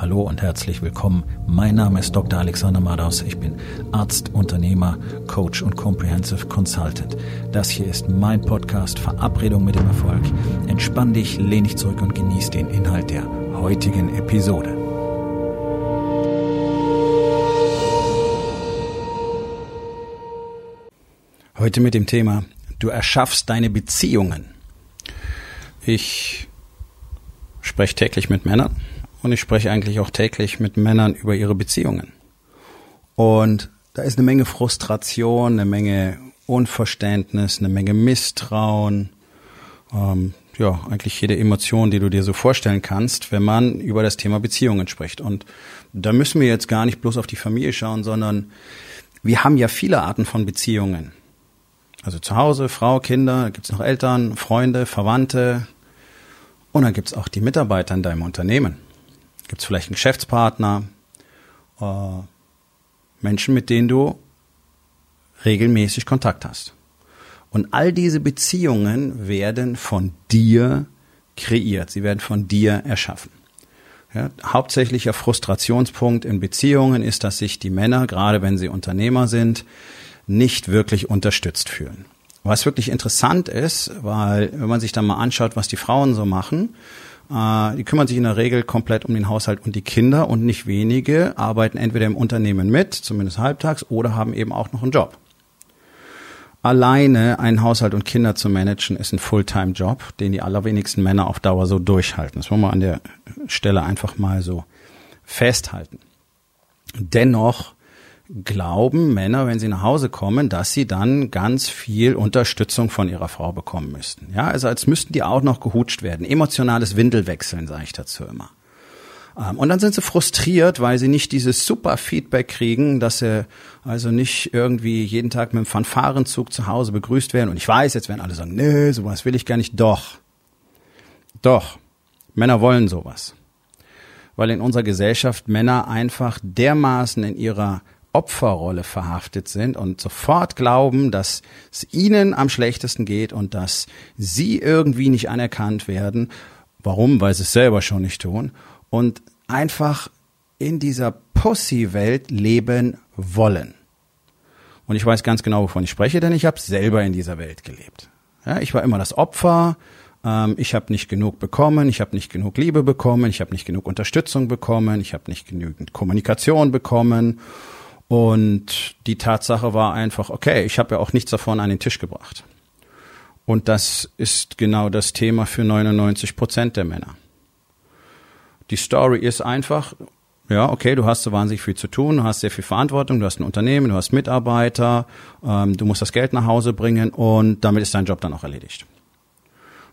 Hallo und herzlich willkommen. Mein Name ist Dr. Alexander Madaus. Ich bin Arzt, Unternehmer, Coach und Comprehensive Consultant. Das hier ist mein Podcast Verabredung mit dem Erfolg. Entspann dich, lehn dich zurück und genieß den Inhalt der heutigen Episode. Heute mit dem Thema Du erschaffst deine Beziehungen. Ich spreche täglich mit Männern und ich spreche eigentlich auch täglich mit Männern über ihre Beziehungen. Und da ist eine Menge Frustration, eine Menge Unverständnis, eine Menge Misstrauen, ähm, ja, eigentlich jede Emotion, die du dir so vorstellen kannst, wenn man über das Thema Beziehungen spricht. Und da müssen wir jetzt gar nicht bloß auf die Familie schauen, sondern wir haben ja viele Arten von Beziehungen. Also zu Hause, Frau, Kinder, da gibt's noch Eltern, Freunde, Verwandte. Und dann gibt's auch die Mitarbeiter in deinem Unternehmen. Gibt es vielleicht einen Geschäftspartner, äh, Menschen, mit denen du regelmäßig Kontakt hast. Und all diese Beziehungen werden von dir kreiert, sie werden von dir erschaffen. Ja, hauptsächlicher Frustrationspunkt in Beziehungen ist, dass sich die Männer, gerade wenn sie Unternehmer sind, nicht wirklich unterstützt fühlen. Was wirklich interessant ist, weil wenn man sich dann mal anschaut, was die Frauen so machen, die kümmern sich in der Regel komplett um den Haushalt und die Kinder und nicht wenige arbeiten entweder im Unternehmen mit, zumindest halbtags, oder haben eben auch noch einen Job. Alleine einen Haushalt und Kinder zu managen ist ein Fulltime-Job, den die allerwenigsten Männer auf Dauer so durchhalten. Das wollen wir an der Stelle einfach mal so festhalten. Dennoch glauben Männer, wenn sie nach Hause kommen, dass sie dann ganz viel Unterstützung von ihrer Frau bekommen müssten. Ja, also als müssten die auch noch gehutscht werden. Emotionales Windelwechseln, sage ich dazu immer. Ähm, und dann sind sie frustriert, weil sie nicht dieses super Feedback kriegen, dass sie also nicht irgendwie jeden Tag mit dem Fanfarenzug zu Hause begrüßt werden. Und ich weiß, jetzt werden alle sagen, nee, sowas will ich gar nicht. Doch. Doch. Männer wollen sowas. Weil in unserer Gesellschaft Männer einfach dermaßen in ihrer Opferrolle verhaftet sind und sofort glauben, dass es ihnen am schlechtesten geht und dass sie irgendwie nicht anerkannt werden. Warum? Weil sie es selber schon nicht tun. Und einfach in dieser Pussy-Welt leben wollen. Und ich weiß ganz genau, wovon ich spreche, denn ich habe selber in dieser Welt gelebt. Ja, ich war immer das Opfer. Ähm, ich habe nicht genug bekommen. Ich habe nicht genug Liebe bekommen. Ich habe nicht genug Unterstützung bekommen. Ich habe nicht genügend Kommunikation bekommen. Und die Tatsache war einfach, okay, ich habe ja auch nichts davon an den Tisch gebracht. Und das ist genau das Thema für 99 Prozent der Männer. Die Story ist einfach, ja, okay, du hast so wahnsinnig viel zu tun, du hast sehr viel Verantwortung, du hast ein Unternehmen, du hast Mitarbeiter, ähm, du musst das Geld nach Hause bringen und damit ist dein Job dann auch erledigt.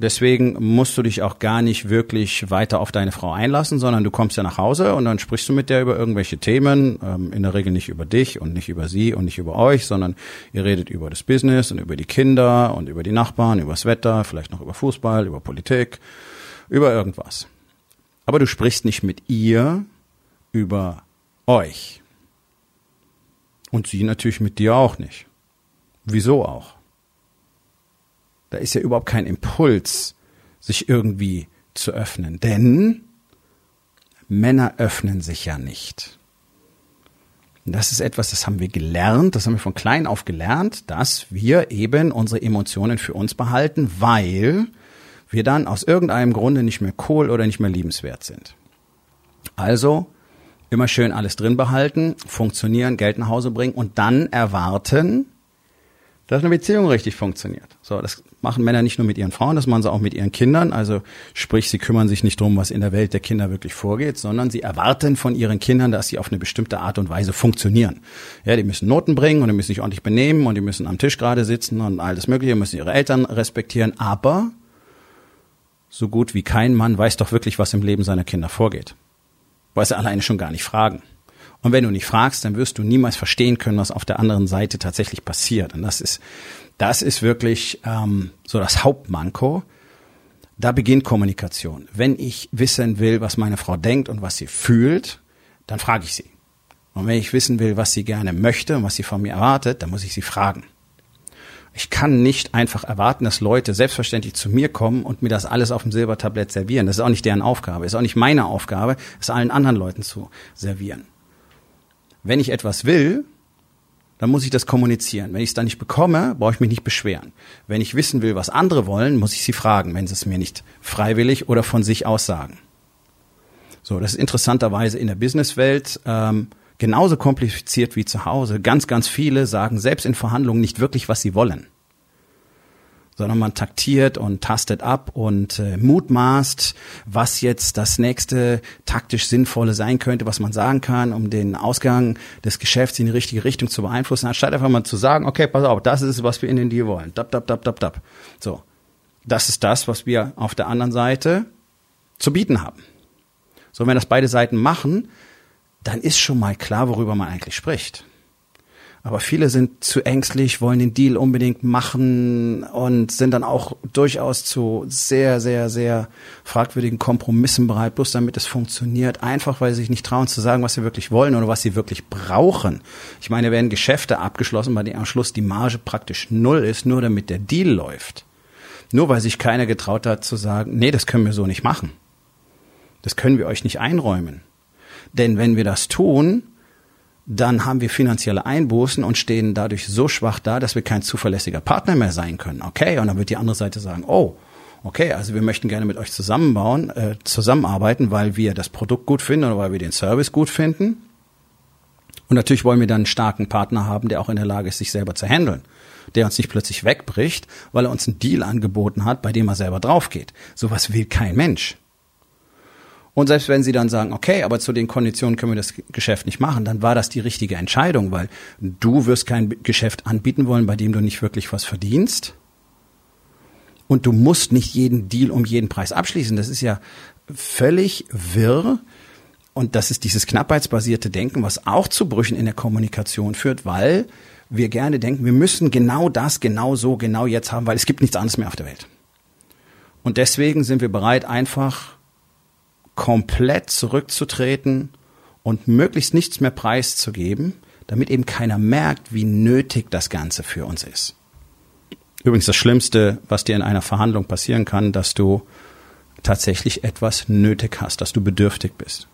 Deswegen musst du dich auch gar nicht wirklich weiter auf deine Frau einlassen, sondern du kommst ja nach Hause und dann sprichst du mit der über irgendwelche Themen, ähm, in der Regel nicht über dich und nicht über sie und nicht über euch, sondern ihr redet über das Business und über die Kinder und über die Nachbarn, über das Wetter, vielleicht noch über Fußball, über Politik, über irgendwas. Aber du sprichst nicht mit ihr über euch. Und sie natürlich mit dir auch nicht. Wieso auch? Da ist ja überhaupt kein Impuls, sich irgendwie zu öffnen. Denn Männer öffnen sich ja nicht. Und das ist etwas, das haben wir gelernt, das haben wir von klein auf gelernt, dass wir eben unsere Emotionen für uns behalten, weil wir dann aus irgendeinem Grunde nicht mehr cool oder nicht mehr liebenswert sind. Also immer schön alles drin behalten, funktionieren, Geld nach Hause bringen und dann erwarten, dass eine Beziehung richtig funktioniert. So, das machen Männer nicht nur mit ihren Frauen, das machen sie auch mit ihren Kindern. Also sprich, sie kümmern sich nicht drum, was in der Welt der Kinder wirklich vorgeht, sondern sie erwarten von ihren Kindern, dass sie auf eine bestimmte Art und Weise funktionieren. Ja, die müssen Noten bringen und die müssen sich ordentlich benehmen und die müssen am Tisch gerade sitzen und all das Mögliche, müssen ihre Eltern respektieren. Aber so gut wie kein Mann weiß doch wirklich, was im Leben seiner Kinder vorgeht. Weil sie alleine schon gar nicht fragen. Und wenn du nicht fragst, dann wirst du niemals verstehen können, was auf der anderen Seite tatsächlich passiert. Und das ist, das ist wirklich ähm, so das Hauptmanko. Da beginnt Kommunikation. Wenn ich wissen will, was meine Frau denkt und was sie fühlt, dann frage ich sie. Und wenn ich wissen will, was sie gerne möchte und was sie von mir erwartet, dann muss ich sie fragen. Ich kann nicht einfach erwarten, dass Leute selbstverständlich zu mir kommen und mir das alles auf dem Silbertablett servieren. Das ist auch nicht deren Aufgabe, ist auch nicht meine Aufgabe, es allen anderen Leuten zu servieren. Wenn ich etwas will, dann muss ich das kommunizieren. Wenn ich es dann nicht bekomme, brauche ich mich nicht beschweren. Wenn ich wissen will, was andere wollen, muss ich sie fragen, wenn sie es mir nicht freiwillig oder von sich aus sagen. So, das ist interessanterweise in der Businesswelt ähm, genauso kompliziert wie zu Hause. Ganz, ganz viele sagen selbst in Verhandlungen nicht wirklich, was sie wollen sondern man taktiert und tastet ab und äh, mutmaßt, was jetzt das nächste taktisch Sinnvolle sein könnte, was man sagen kann, um den Ausgang des Geschäfts in die richtige Richtung zu beeinflussen, anstatt einfach mal zu sagen, okay, pass auf, das ist es, was wir in den Deal wollen. Dab, dab, dab, dab, dab. So. Das ist das, was wir auf der anderen Seite zu bieten haben. So, wenn das beide Seiten machen, dann ist schon mal klar, worüber man eigentlich spricht. Aber viele sind zu ängstlich, wollen den Deal unbedingt machen und sind dann auch durchaus zu sehr, sehr, sehr fragwürdigen Kompromissen bereit, bloß damit es funktioniert, einfach weil sie sich nicht trauen zu sagen, was sie wirklich wollen oder was sie wirklich brauchen. Ich meine, werden Geschäfte abgeschlossen, bei denen am Schluss die Marge praktisch null ist, nur damit der Deal läuft. Nur weil sich keiner getraut hat zu sagen, nee, das können wir so nicht machen. Das können wir euch nicht einräumen. Denn wenn wir das tun, dann haben wir finanzielle Einbußen und stehen dadurch so schwach da, dass wir kein zuverlässiger Partner mehr sein können. Okay, und dann wird die andere Seite sagen, oh, okay, also wir möchten gerne mit euch zusammenbauen, äh, zusammenarbeiten, weil wir das Produkt gut finden oder weil wir den Service gut finden. Und natürlich wollen wir dann einen starken Partner haben, der auch in der Lage ist, sich selber zu handeln. Der uns nicht plötzlich wegbricht, weil er uns einen Deal angeboten hat, bei dem er selber draufgeht. Sowas will kein Mensch. Und selbst wenn sie dann sagen, okay, aber zu den Konditionen können wir das Geschäft nicht machen, dann war das die richtige Entscheidung, weil du wirst kein Geschäft anbieten wollen, bei dem du nicht wirklich was verdienst. Und du musst nicht jeden Deal um jeden Preis abschließen. Das ist ja völlig wirr. Und das ist dieses knappheitsbasierte Denken, was auch zu Brüchen in der Kommunikation führt, weil wir gerne denken, wir müssen genau das, genau so, genau jetzt haben, weil es gibt nichts anderes mehr auf der Welt. Und deswegen sind wir bereit, einfach komplett zurückzutreten und möglichst nichts mehr preiszugeben, damit eben keiner merkt, wie nötig das Ganze für uns ist. Übrigens das Schlimmste, was dir in einer Verhandlung passieren kann, dass du tatsächlich etwas nötig hast, dass du bedürftig bist.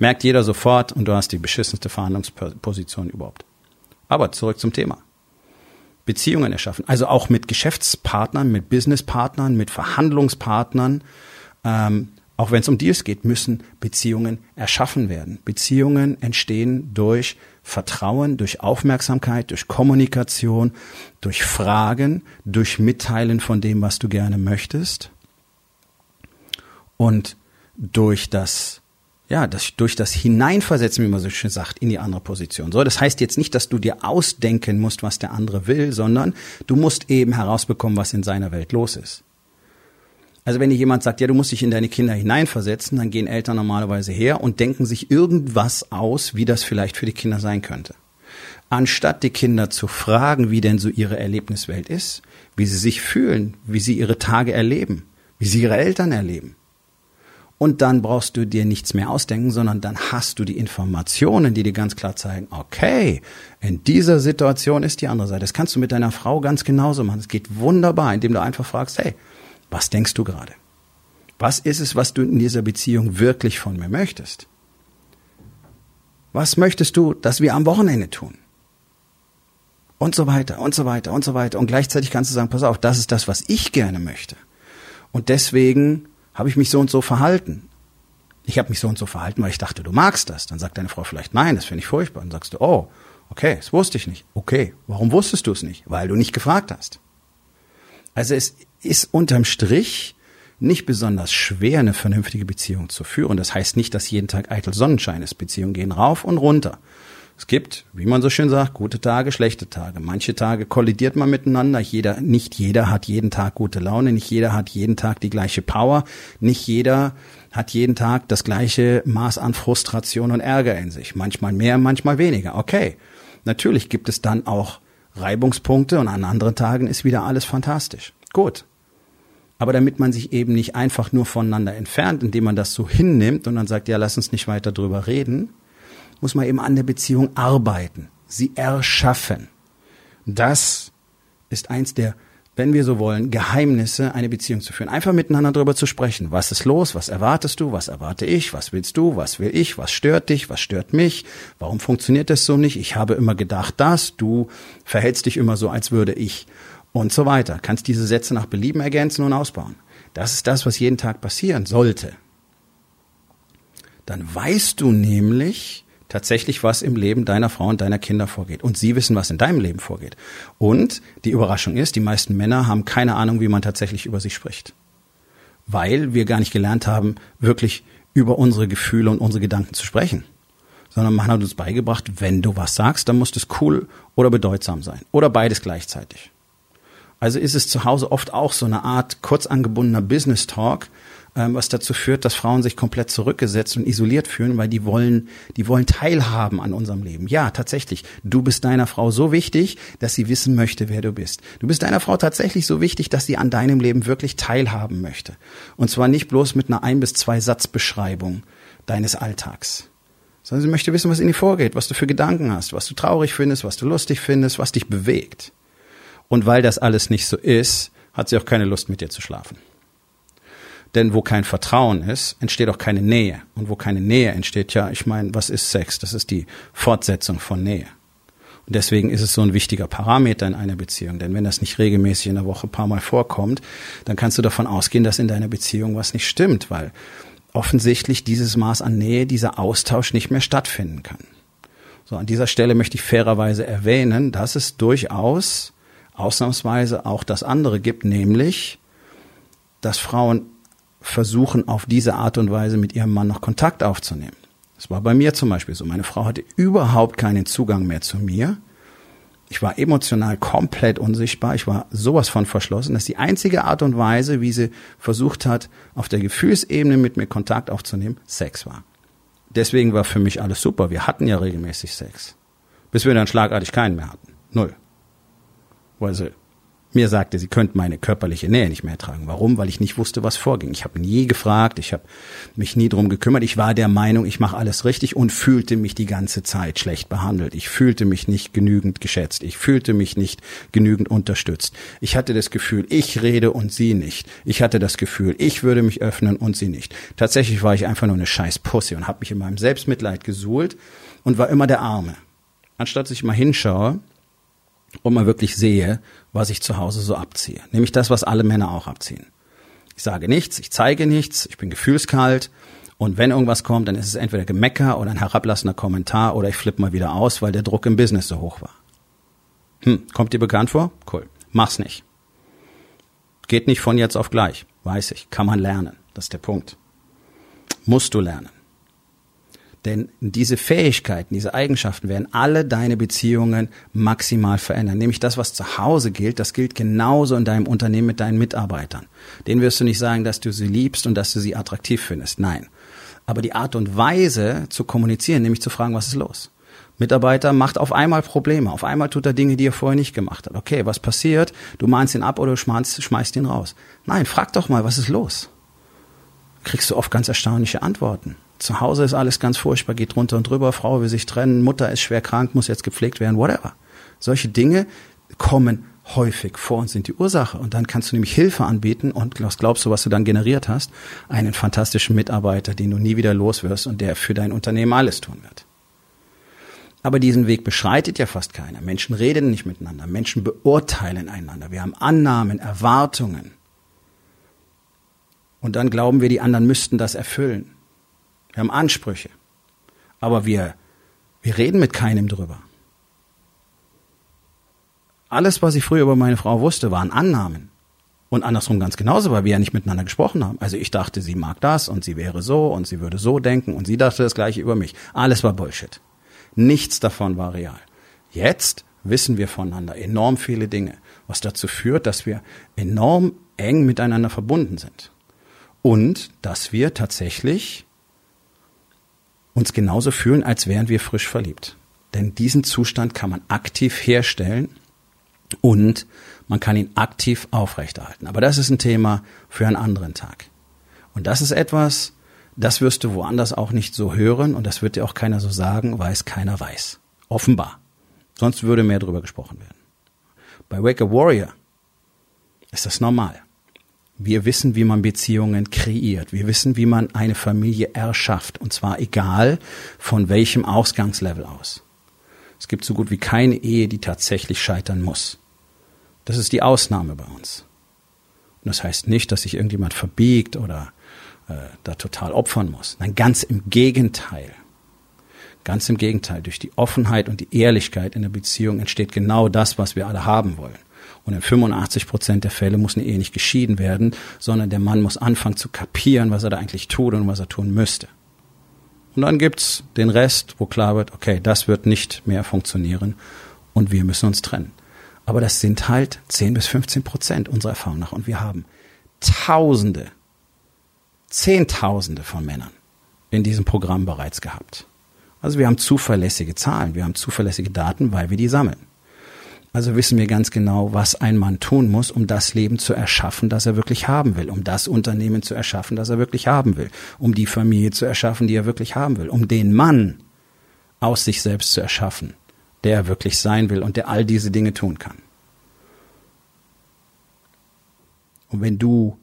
Merkt jeder sofort und du hast die beschissenste Verhandlungsposition überhaupt. Aber zurück zum Thema. Beziehungen erschaffen, also auch mit Geschäftspartnern, mit Businesspartnern, mit Verhandlungspartnern, ähm, auch wenn es um Deals geht, müssen Beziehungen erschaffen werden. Beziehungen entstehen durch Vertrauen, durch Aufmerksamkeit, durch Kommunikation, durch Fragen, durch Mitteilen von dem, was du gerne möchtest und durch das ja, das, durch das Hineinversetzen, wie man so schön sagt, in die andere Position. So, das heißt jetzt nicht, dass du dir ausdenken musst, was der andere will, sondern du musst eben herausbekommen, was in seiner Welt los ist. Also wenn dir jemand sagt, ja, du musst dich in deine Kinder hineinversetzen, dann gehen Eltern normalerweise her und denken sich irgendwas aus, wie das vielleicht für die Kinder sein könnte. Anstatt die Kinder zu fragen, wie denn so ihre Erlebniswelt ist, wie sie sich fühlen, wie sie ihre Tage erleben, wie sie ihre Eltern erleben. Und dann brauchst du dir nichts mehr ausdenken, sondern dann hast du die Informationen, die dir ganz klar zeigen, okay, in dieser Situation ist die andere Seite. Das kannst du mit deiner Frau ganz genauso machen. Es geht wunderbar, indem du einfach fragst, hey, was denkst du gerade? Was ist es, was du in dieser Beziehung wirklich von mir möchtest? Was möchtest du, dass wir am Wochenende tun? Und so weiter, und so weiter, und so weiter. Und gleichzeitig kannst du sagen, pass auf, das ist das, was ich gerne möchte. Und deswegen habe ich mich so und so verhalten. Ich habe mich so und so verhalten, weil ich dachte, du magst das. Dann sagt deine Frau vielleicht, nein, das finde ich furchtbar. Dann sagst du, oh, okay, das wusste ich nicht. Okay, warum wusstest du es nicht? Weil du nicht gefragt hast. Also es ist unterm Strich nicht besonders schwer, eine vernünftige Beziehung zu führen. Das heißt nicht, dass jeden Tag eitel Sonnenschein ist. Beziehungen gehen rauf und runter. Es gibt, wie man so schön sagt, gute Tage, schlechte Tage. Manche Tage kollidiert man miteinander. Jeder, nicht jeder hat jeden Tag gute Laune. Nicht jeder hat jeden Tag die gleiche Power. Nicht jeder hat jeden Tag das gleiche Maß an Frustration und Ärger in sich. Manchmal mehr, manchmal weniger. Okay. Natürlich gibt es dann auch Reibungspunkte und an anderen Tagen ist wieder alles fantastisch. Gut. Aber damit man sich eben nicht einfach nur voneinander entfernt, indem man das so hinnimmt und dann sagt, ja, lass uns nicht weiter drüber reden, muss man eben an der Beziehung arbeiten, sie erschaffen. Das ist eins der wenn wir so wollen, Geheimnisse, eine Beziehung zu führen. Einfach miteinander darüber zu sprechen. Was ist los? Was erwartest du? Was erwarte ich? Was willst du? Was will ich? Was stört dich? Was stört mich? Warum funktioniert das so nicht? Ich habe immer gedacht, dass du verhältst dich immer so, als würde ich und so weiter. Kannst diese Sätze nach Belieben ergänzen und ausbauen. Das ist das, was jeden Tag passieren sollte. Dann weißt du nämlich, tatsächlich, was im Leben deiner Frau und deiner Kinder vorgeht. Und sie wissen, was in deinem Leben vorgeht. Und die Überraschung ist, die meisten Männer haben keine Ahnung, wie man tatsächlich über sich spricht. Weil wir gar nicht gelernt haben, wirklich über unsere Gefühle und unsere Gedanken zu sprechen. Sondern man hat uns beigebracht, wenn du was sagst, dann muss es cool oder bedeutsam sein. Oder beides gleichzeitig. Also ist es zu Hause oft auch so eine Art kurz angebundener Business Talk, ähm, was dazu führt, dass Frauen sich komplett zurückgesetzt und isoliert fühlen, weil die wollen, die wollen teilhaben an unserem Leben. Ja, tatsächlich. Du bist deiner Frau so wichtig, dass sie wissen möchte, wer du bist. Du bist deiner Frau tatsächlich so wichtig, dass sie an deinem Leben wirklich teilhaben möchte. Und zwar nicht bloß mit einer ein bis zwei Satzbeschreibung deines Alltags sondern sie möchte wissen, was in dir vorgeht, was du für Gedanken hast, was du traurig findest, was du lustig findest, was dich bewegt. Und weil das alles nicht so ist, hat sie auch keine Lust mit dir zu schlafen. Denn wo kein Vertrauen ist, entsteht auch keine Nähe. Und wo keine Nähe entsteht, ja, ich meine, was ist Sex? Das ist die Fortsetzung von Nähe. Und deswegen ist es so ein wichtiger Parameter in einer Beziehung. Denn wenn das nicht regelmäßig in der Woche ein paar Mal vorkommt, dann kannst du davon ausgehen, dass in deiner Beziehung was nicht stimmt, weil offensichtlich dieses Maß an Nähe, dieser Austausch nicht mehr stattfinden kann. So, an dieser Stelle möchte ich fairerweise erwähnen, dass es durchaus ausnahmsweise auch das andere gibt, nämlich, dass Frauen versuchen, auf diese Art und Weise mit ihrem Mann noch Kontakt aufzunehmen. Das war bei mir zum Beispiel so. Meine Frau hatte überhaupt keinen Zugang mehr zu mir. Ich war emotional komplett unsichtbar. Ich war sowas von verschlossen. Das ist die einzige Art und Weise, wie sie versucht hat, auf der Gefühlsebene mit mir Kontakt aufzunehmen, Sex war. Deswegen war für mich alles super. Wir hatten ja regelmäßig Sex. Bis wir dann schlagartig keinen mehr hatten. Null. Sie mir sagte, sie könnte meine körperliche Nähe nicht mehr ertragen. Warum? Weil ich nicht wusste, was vorging. Ich habe nie gefragt, ich habe mich nie drum gekümmert. Ich war der Meinung, ich mache alles richtig und fühlte mich die ganze Zeit schlecht behandelt. Ich fühlte mich nicht genügend geschätzt. Ich fühlte mich nicht genügend unterstützt. Ich hatte das Gefühl, ich rede und sie nicht. Ich hatte das Gefühl, ich würde mich öffnen und sie nicht. Tatsächlich war ich einfach nur eine scheiß Pussy und habe mich in meinem Selbstmitleid gesuhlt und war immer der Arme. Anstatt dass ich mal hinschaue, und mal wirklich sehe, was ich zu Hause so abziehe. Nämlich das, was alle Männer auch abziehen. Ich sage nichts, ich zeige nichts, ich bin gefühlskalt und wenn irgendwas kommt, dann ist es entweder Gemecker oder ein herablassender Kommentar oder ich flippe mal wieder aus, weil der Druck im Business so hoch war. Hm, kommt dir bekannt vor? Cool. Mach's nicht. Geht nicht von jetzt auf gleich. Weiß ich. Kann man lernen. Das ist der Punkt. Musst du lernen. Denn diese Fähigkeiten, diese Eigenschaften werden alle deine Beziehungen maximal verändern. Nämlich das, was zu Hause gilt, das gilt genauso in deinem Unternehmen mit deinen Mitarbeitern. Den wirst du nicht sagen, dass du sie liebst und dass du sie attraktiv findest. Nein. Aber die Art und Weise zu kommunizieren, nämlich zu fragen, was ist los? Mitarbeiter macht auf einmal Probleme. Auf einmal tut er Dinge, die er vorher nicht gemacht hat. Okay, was passiert? Du mahnst ihn ab oder du schmeißt, schmeißt ihn raus. Nein, frag doch mal, was ist los? Kriegst du oft ganz erstaunliche Antworten. Zu Hause ist alles ganz furchtbar, geht runter und drüber, Frau will sich trennen, Mutter ist schwer krank, muss jetzt gepflegt werden, whatever. Solche Dinge kommen häufig vor und sind die Ursache. Und dann kannst du nämlich Hilfe anbieten und was glaubst du, was du dann generiert hast? Einen fantastischen Mitarbeiter, den du nie wieder los wirst und der für dein Unternehmen alles tun wird. Aber diesen Weg beschreitet ja fast keiner. Menschen reden nicht miteinander. Menschen beurteilen einander. Wir haben Annahmen, Erwartungen. Und dann glauben wir, die anderen müssten das erfüllen. Wir haben Ansprüche. Aber wir, wir reden mit keinem drüber. Alles, was ich früher über meine Frau wusste, waren Annahmen. Und andersrum ganz genauso, weil wir ja nicht miteinander gesprochen haben. Also ich dachte, sie mag das und sie wäre so und sie würde so denken und sie dachte das gleiche über mich. Alles war Bullshit. Nichts davon war real. Jetzt wissen wir voneinander enorm viele Dinge, was dazu führt, dass wir enorm eng miteinander verbunden sind. Und dass wir tatsächlich uns genauso fühlen, als wären wir frisch verliebt. Denn diesen Zustand kann man aktiv herstellen und man kann ihn aktiv aufrechterhalten. Aber das ist ein Thema für einen anderen Tag. Und das ist etwas, das wirst du woanders auch nicht so hören und das wird dir auch keiner so sagen, weil es keiner weiß. Offenbar. Sonst würde mehr darüber gesprochen werden. Bei Wake a Warrior ist das normal. Wir wissen, wie man Beziehungen kreiert. Wir wissen, wie man eine Familie erschafft. Und zwar egal von welchem Ausgangslevel aus. Es gibt so gut wie keine Ehe, die tatsächlich scheitern muss. Das ist die Ausnahme bei uns. Und das heißt nicht, dass sich irgendjemand verbiegt oder äh, da total opfern muss. Nein, ganz im Gegenteil. Ganz im Gegenteil. Durch die Offenheit und die Ehrlichkeit in der Beziehung entsteht genau das, was wir alle haben wollen. Und in 85 Prozent der Fälle muss eine Ehe nicht geschieden werden, sondern der Mann muss anfangen zu kapieren, was er da eigentlich tut und was er tun müsste. Und dann gibt's den Rest, wo klar wird, okay, das wird nicht mehr funktionieren und wir müssen uns trennen. Aber das sind halt 10 bis 15 Prozent unserer Erfahrung nach. Und wir haben Tausende, Zehntausende von Männern in diesem Programm bereits gehabt. Also wir haben zuverlässige Zahlen, wir haben zuverlässige Daten, weil wir die sammeln. Also wissen wir ganz genau, was ein Mann tun muss, um das Leben zu erschaffen, das er wirklich haben will, um das Unternehmen zu erschaffen, das er wirklich haben will, um die Familie zu erschaffen, die er wirklich haben will, um den Mann aus sich selbst zu erschaffen, der er wirklich sein will und der all diese Dinge tun kann. Und wenn du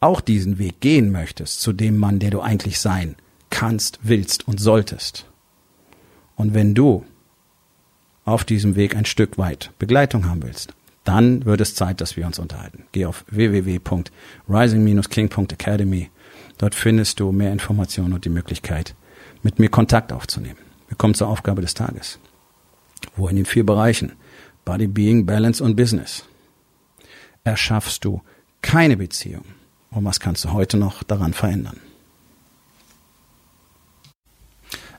auch diesen Weg gehen möchtest zu dem Mann, der du eigentlich sein kannst, willst und solltest, und wenn du auf diesem Weg ein Stück weit Begleitung haben willst, dann wird es Zeit, dass wir uns unterhalten. Geh auf www.rising-king.academy. Dort findest du mehr Informationen und die Möglichkeit, mit mir Kontakt aufzunehmen. Wir kommen zur Aufgabe des Tages. Wo in den vier Bereichen Body, Being, Balance und Business erschaffst du keine Beziehung? Und was kannst du heute noch daran verändern?